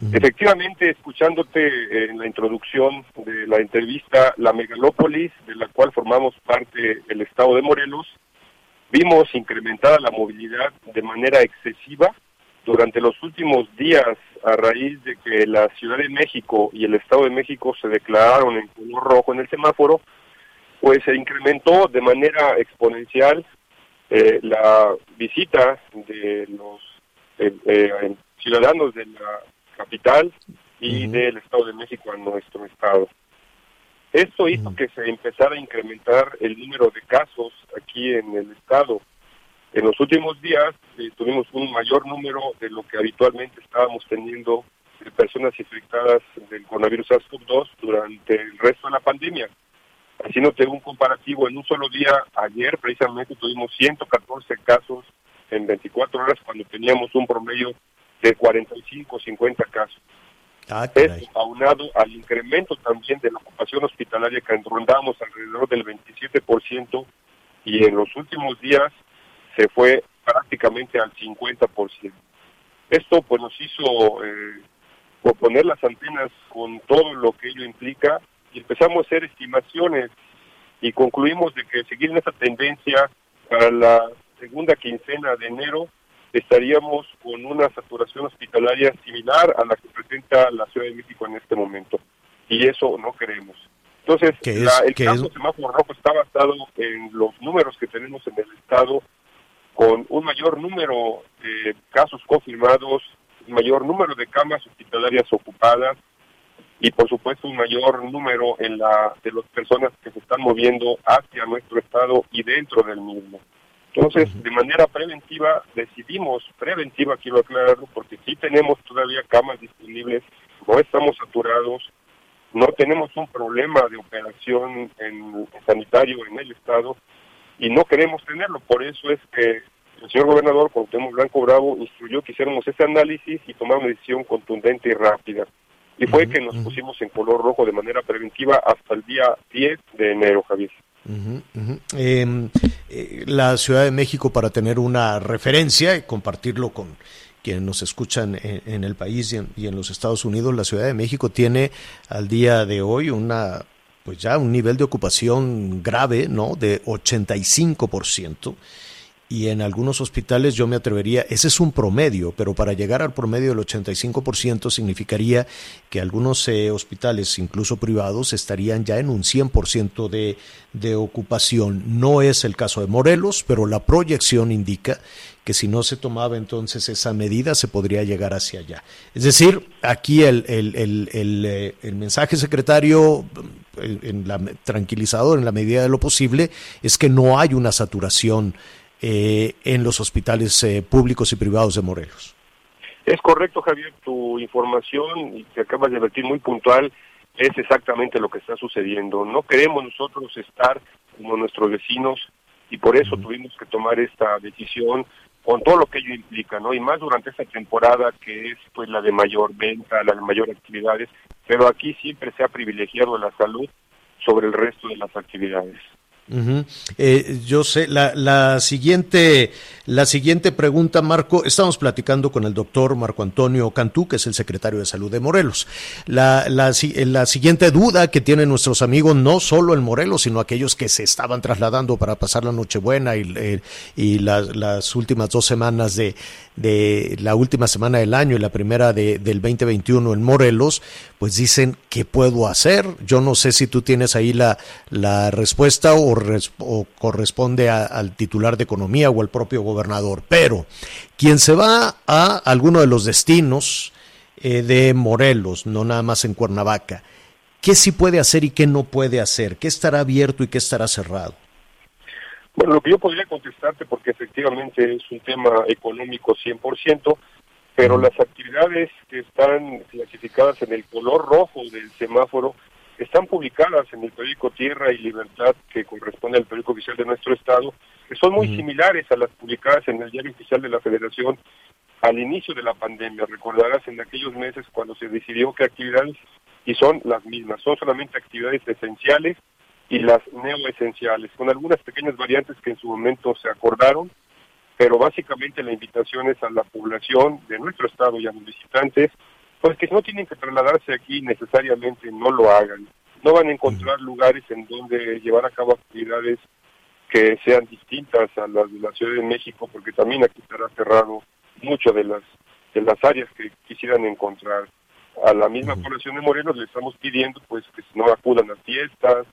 Efectivamente, escuchándote en la introducción de la entrevista, la megalópolis, de la cual formamos parte el estado de Morelos, vimos incrementada la movilidad de manera excesiva durante los últimos días a raíz de que la Ciudad de México y el Estado de México se declararon en color rojo en el semáforo, pues se incrementó de manera exponencial eh, la visita de los eh, eh, ciudadanos de la capital y del Estado de México a nuestro estado. Esto hizo que se empezara a incrementar el número de casos aquí en el estado. En los últimos días eh, tuvimos un mayor número de lo que habitualmente estábamos teniendo de personas infectadas del coronavirus SARS-CoV-2 durante el resto de la pandemia. Haciéndote un comparativo, en un solo día, ayer precisamente tuvimos 114 casos en 24 horas cuando teníamos un promedio de 45 o 50 casos. Ah, Esto aunado al incremento también de la ocupación hospitalaria que rondamos alrededor del 27% y en los últimos días se fue prácticamente al 50%. Esto pues nos hizo eh, poner las antenas con todo lo que ello implica y empezamos a hacer estimaciones y concluimos de que seguir en esa tendencia para la segunda quincena de enero estaríamos con una saturación hospitalaria similar a la que presenta la Ciudad de México en este momento. Y eso no queremos. Entonces, el caso semáforo rojo está basado en los números que tenemos en el Estado, con un mayor número de casos confirmados, un mayor número de camas hospitalarias ocupadas y, por supuesto, un mayor número en la de las personas que se están moviendo hacia nuestro Estado y dentro del mismo. Entonces, de manera preventiva, decidimos, preventiva quiero aclararlo, porque sí tenemos todavía camas disponibles, no estamos saturados, no tenemos un problema de operación en, sanitario en el Estado y no queremos tenerlo. Por eso es que el señor gobernador, Cuauhtémoc Blanco Bravo, instruyó que hiciéramos ese análisis y tomar una decisión contundente y rápida. Y fue que nos pusimos en color rojo de manera preventiva hasta el día 10 de enero, Javier. Em, eh, la Ciudad de México, para tener una referencia y compartirlo con quienes nos escuchan en, el país y en, y en, los Estados Unidos, la Ciudad de México tiene al día de hoy una pues ya un nivel de ocupación grave, ¿no? De 85% y en algunos hospitales yo me atrevería, ese es un promedio, pero para llegar al promedio del 85% significaría que algunos eh, hospitales, incluso privados, estarían ya en un 100% de, de ocupación. No es el caso de Morelos, pero la proyección indica que si no se tomaba entonces esa medida se podría llegar hacia allá. Es decir, aquí el, el, el, el, eh, mensaje secretario en la, tranquilizador en la medida de lo posible es que no hay una saturación eh, en los hospitales eh, públicos y privados de Morelos. Es correcto, Javier, tu información y que acabas de advertir muy puntual es exactamente lo que está sucediendo. No queremos nosotros estar como nuestros vecinos y por eso tuvimos que tomar esta decisión con todo lo que ello implica, ¿no? Y más durante esta temporada que es pues la de mayor venta, la de mayor actividades, pero aquí siempre se ha privilegiado la salud sobre el resto de las actividades eh, yo sé, la, la, siguiente, la siguiente pregunta, Marco, estamos platicando con el doctor Marco Antonio Cantú, que es el secretario de Salud de Morelos. La, la, la, siguiente duda que tienen nuestros amigos, no solo en Morelos, sino aquellos que se estaban trasladando para pasar la Nochebuena y, eh, y las últimas dos semanas de, de la última semana del año y la primera de, del 2021 en Morelos, pues dicen, ¿qué puedo hacer? Yo no sé si tú tienes ahí la, la respuesta o, o corresponde al titular de Economía o al propio gobernador, pero quien se va a alguno de los destinos eh, de Morelos, no nada más en Cuernavaca, ¿qué sí puede hacer y qué no puede hacer? ¿Qué estará abierto y qué estará cerrado? Bueno, lo que yo podría contestarte, porque efectivamente es un tema económico 100%, pero las actividades que están clasificadas en el color rojo del semáforo están publicadas en el periódico Tierra y Libertad, que corresponde al periódico oficial de nuestro estado, que son muy similares a las publicadas en el diario oficial de la Federación al inicio de la pandemia. Recordarás en aquellos meses cuando se decidió qué actividades, y son las mismas, son solamente actividades esenciales y las neoesenciales, con algunas pequeñas variantes que en su momento se acordaron, pero básicamente la invitación es a la población de nuestro estado y a los visitantes, pues que no tienen que trasladarse aquí necesariamente, no lo hagan. No van a encontrar lugares en donde llevar a cabo actividades que sean distintas a las de la Ciudad de México, porque también aquí estará cerrado mucho de las de las áreas que quisieran encontrar. A la misma población de Morelos le estamos pidiendo pues que no acudan a fiestas,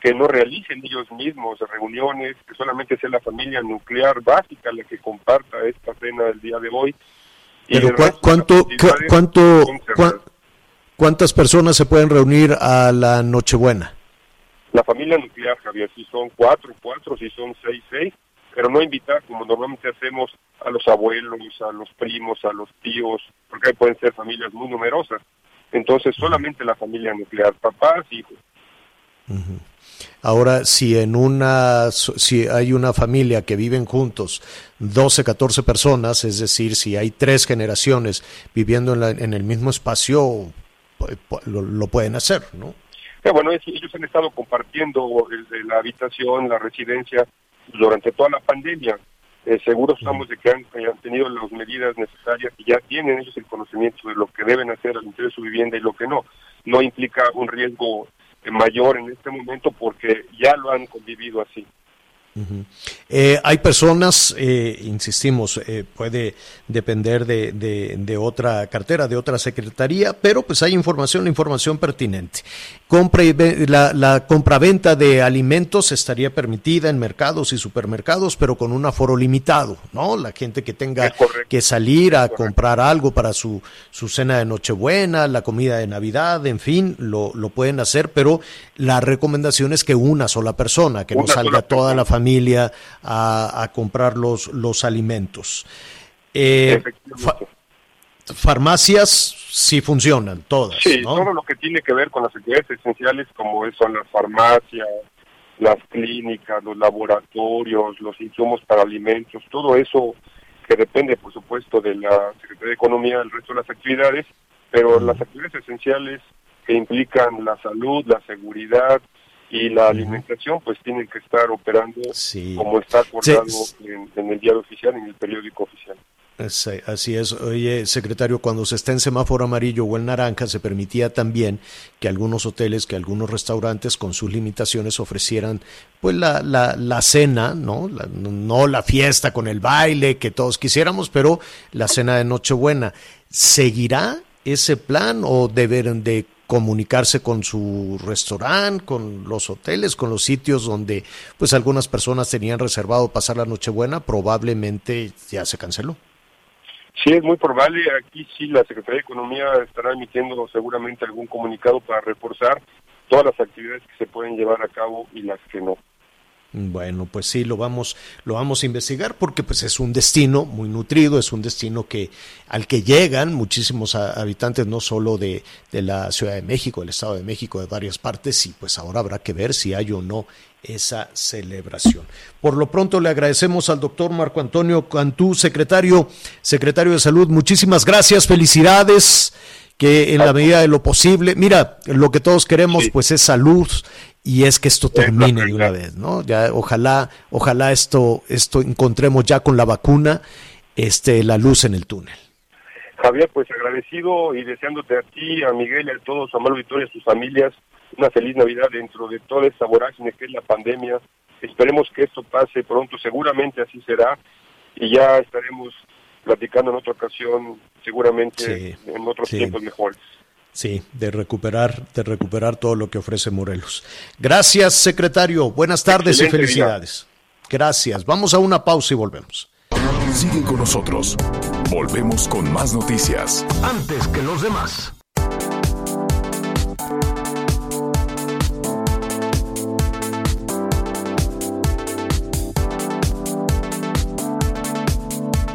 que no realicen ellos mismos reuniones, que solamente sea la familia nuclear básica la que comparta esta cena del día de hoy. Pero ¿cuánto, cuánto, ¿cuántas personas se pueden reunir a la Nochebuena? La familia nuclear, Javier, si son cuatro, cuatro, si son seis, seis, pero no invitar como normalmente hacemos a los abuelos, a los primos, a los tíos, porque ahí pueden ser familias muy numerosas. Entonces solamente la familia nuclear, papás, hijos. Ahora, si en una, si hay una familia que viven juntos, 12, 14 personas, es decir, si hay tres generaciones viviendo en, el mismo espacio, lo, pueden hacer, ¿no? bueno, ellos han estado compartiendo la habitación, la residencia durante toda la pandemia. eh, seguros estamos de que han, han, tenido las medidas necesarias y ya tienen ellos el conocimiento de lo que deben hacer al interior de su vivienda y lo que no. No implica un riesgo mayor en este momento porque ya lo han convivido así. Eh, hay personas, eh, insistimos, eh, puede depender de, de, otra cartera, de otra secretaría, pero pues hay información, información pertinente. Compra y la, la compraventa de alimentos estaría permitida en mercados y supermercados, pero con un aforo limitado, ¿no? La gente que tenga que salir a comprar algo para su, su cena de Nochebuena, la comida de Navidad, en fin, lo, lo pueden hacer, pero la recomendación es que una sola persona, que no salga toda la familia familia a, comprar los, los alimentos. Eh, farmacias sí funcionan, todas. Sí, todo lo que tiene que ver con las actividades esenciales como son las farmacias, las clínicas, los laboratorios, los insumos para alimentos, todo eso que depende, por supuesto, de la Secretaría de Economía, el resto de las actividades, pero las actividades esenciales que implican la salud, la seguridad, y la alimentación pues tiene que estar operando como está acordado en, el diario oficial, en el periódico oficial. así es. Oye, secretario, cuando se está en semáforo amarillo o en naranja, se permitía también que algunos hoteles, que algunos restaurantes con sus limitaciones ofrecieran pues la, la, la cena, ¿no? no la fiesta con el baile que todos quisiéramos, pero la cena de Nochebuena. ¿Seguirá ese plan o deben de comunicarse con su restaurante, con los hoteles, con los sitios donde pues algunas personas tenían reservado pasar la Nochebuena, probablemente ya se canceló. Sí, es muy probable. Aquí sí la Secretaría de Economía estará emitiendo seguramente algún comunicado para reforzar todas las actividades que se pueden llevar a cabo y las que no. Bueno, pues sí, lo vamos, lo vamos a investigar porque pues es un destino muy nutrido, es un destino que al que llegan muchísimos habitantes no solo de, de la Ciudad de México, del Estado de México, de varias partes, y pues ahora habrá que ver si hay o no esa celebración. Por lo pronto le agradecemos al doctor Marco Antonio Cantú, secretario, secretario de Salud. Muchísimas gracias, felicidades que en la medida de lo posible, mira, lo que todos queremos pues es salud y es que esto termine de una vez, ¿no? Ya ojalá, ojalá esto, esto encontremos ya con la vacuna, este, la luz en el túnel. Javier, pues agradecido y deseándote a ti, a Miguel y a todos, a Mario Victoria y a sus familias, una feliz Navidad dentro de toda esta vorágine que es la pandemia. Esperemos que esto pase pronto, seguramente así será, y ya estaremos platicando en otra ocasión, seguramente en otros tiempos mejores. Sí, de recuperar, de recuperar todo lo que ofrece Morelos. Gracias, secretario. Buenas tardes y felicidades. Gracias. Vamos a una pausa y volvemos. Sigue con nosotros. Volvemos con más noticias. Antes que los demás.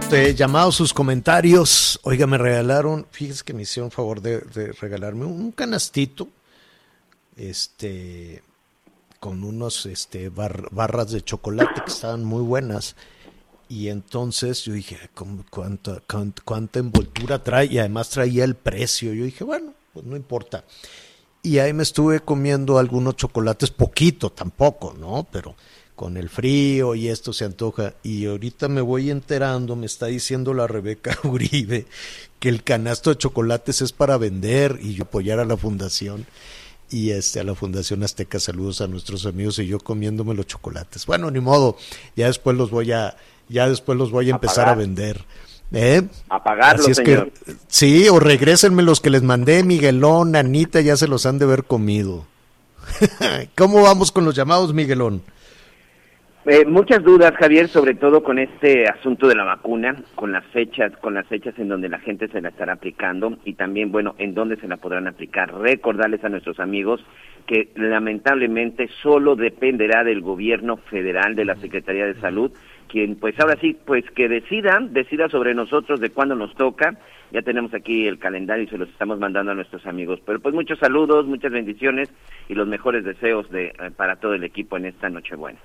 Este, llamados sus comentarios. Oiga, me regalaron, fíjese que me hicieron favor de, regalarme un, canastito, este, con unos, este, barras de chocolate que estaban muy buenas. Y entonces yo dije, ¿cuánta, cuánta, envoltura trae? Y además traía el precio. Yo dije, bueno, pues no importa. Y ahí me estuve comiendo algunos chocolates, poquito tampoco, ¿no? Pero con el frío y esto se antoja. Y ahorita me voy enterando, me está diciendo la Rebeca Uribe, que el canasto de chocolates es para vender y yo apoyar a la fundación. Y este, a la Fundación Azteca, saludos a nuestros amigos y yo comiéndome los chocolates. Bueno, ni modo, ya después los voy a, ya después los voy a, empezar a vender. ¿Eh? A pagarlos, señor. sí, o regrésenme los que les mandé, Miguelón, Anita, ya se los han de haber comido. ¿Cómo vamos con los llamados, Miguelón? Eh, muchas dudas, Javier, sobre todo con este asunto de la vacuna, con las fechas, con las fechas en donde la gente se la estará aplicando y también, bueno, en dónde se la podrán aplicar. Recordarles a nuestros amigos que lamentablemente solo dependerá del gobierno federal, de la Secretaría de Salud, quien, pues ahora sí, pues que decidan, decida sobre nosotros de cuándo nos toca. Ya tenemos aquí el calendario y se los estamos mandando a nuestros amigos. Pero pues muchos saludos, muchas bendiciones y los mejores deseos de, eh, para todo el equipo en esta Nochebuena.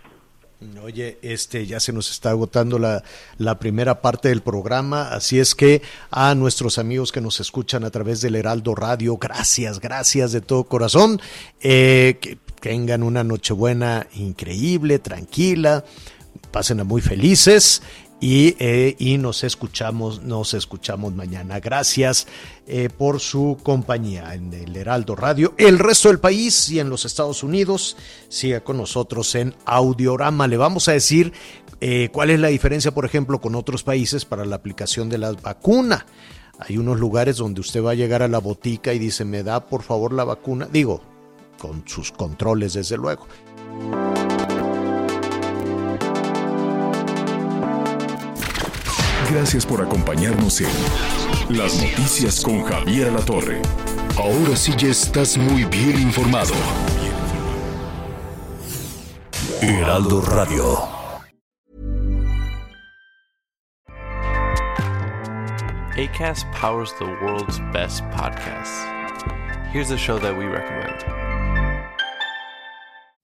Oye, este ya se nos está agotando la, la, primera parte del programa, así es que a nuestros amigos que nos escuchan a través del Heraldo Radio, gracias, gracias de todo corazón, eh, que tengan una Nochebuena increíble, tranquila, pasen a muy felices Y, eh, y nos escuchamos, nos escuchamos mañana. Gracias eh, por su compañía en el Heraldo Radio. El resto del país y en los Estados Unidos, siga con nosotros en Audiorama. Le vamos a decir eh, cuál es la diferencia, por ejemplo, con otros países para la aplicación de la vacuna. Hay unos lugares donde usted va a llegar a la botica y dice, me da por favor la vacuna. Digo, con sus controles, desde luego. Gracias por acompañarnos en Las Noticias con Javier La Torre. Ahora sí ya estás muy bien informado. Heraldo Radio. ACAST powers the world's best podcasts. Here's a show that we recommend.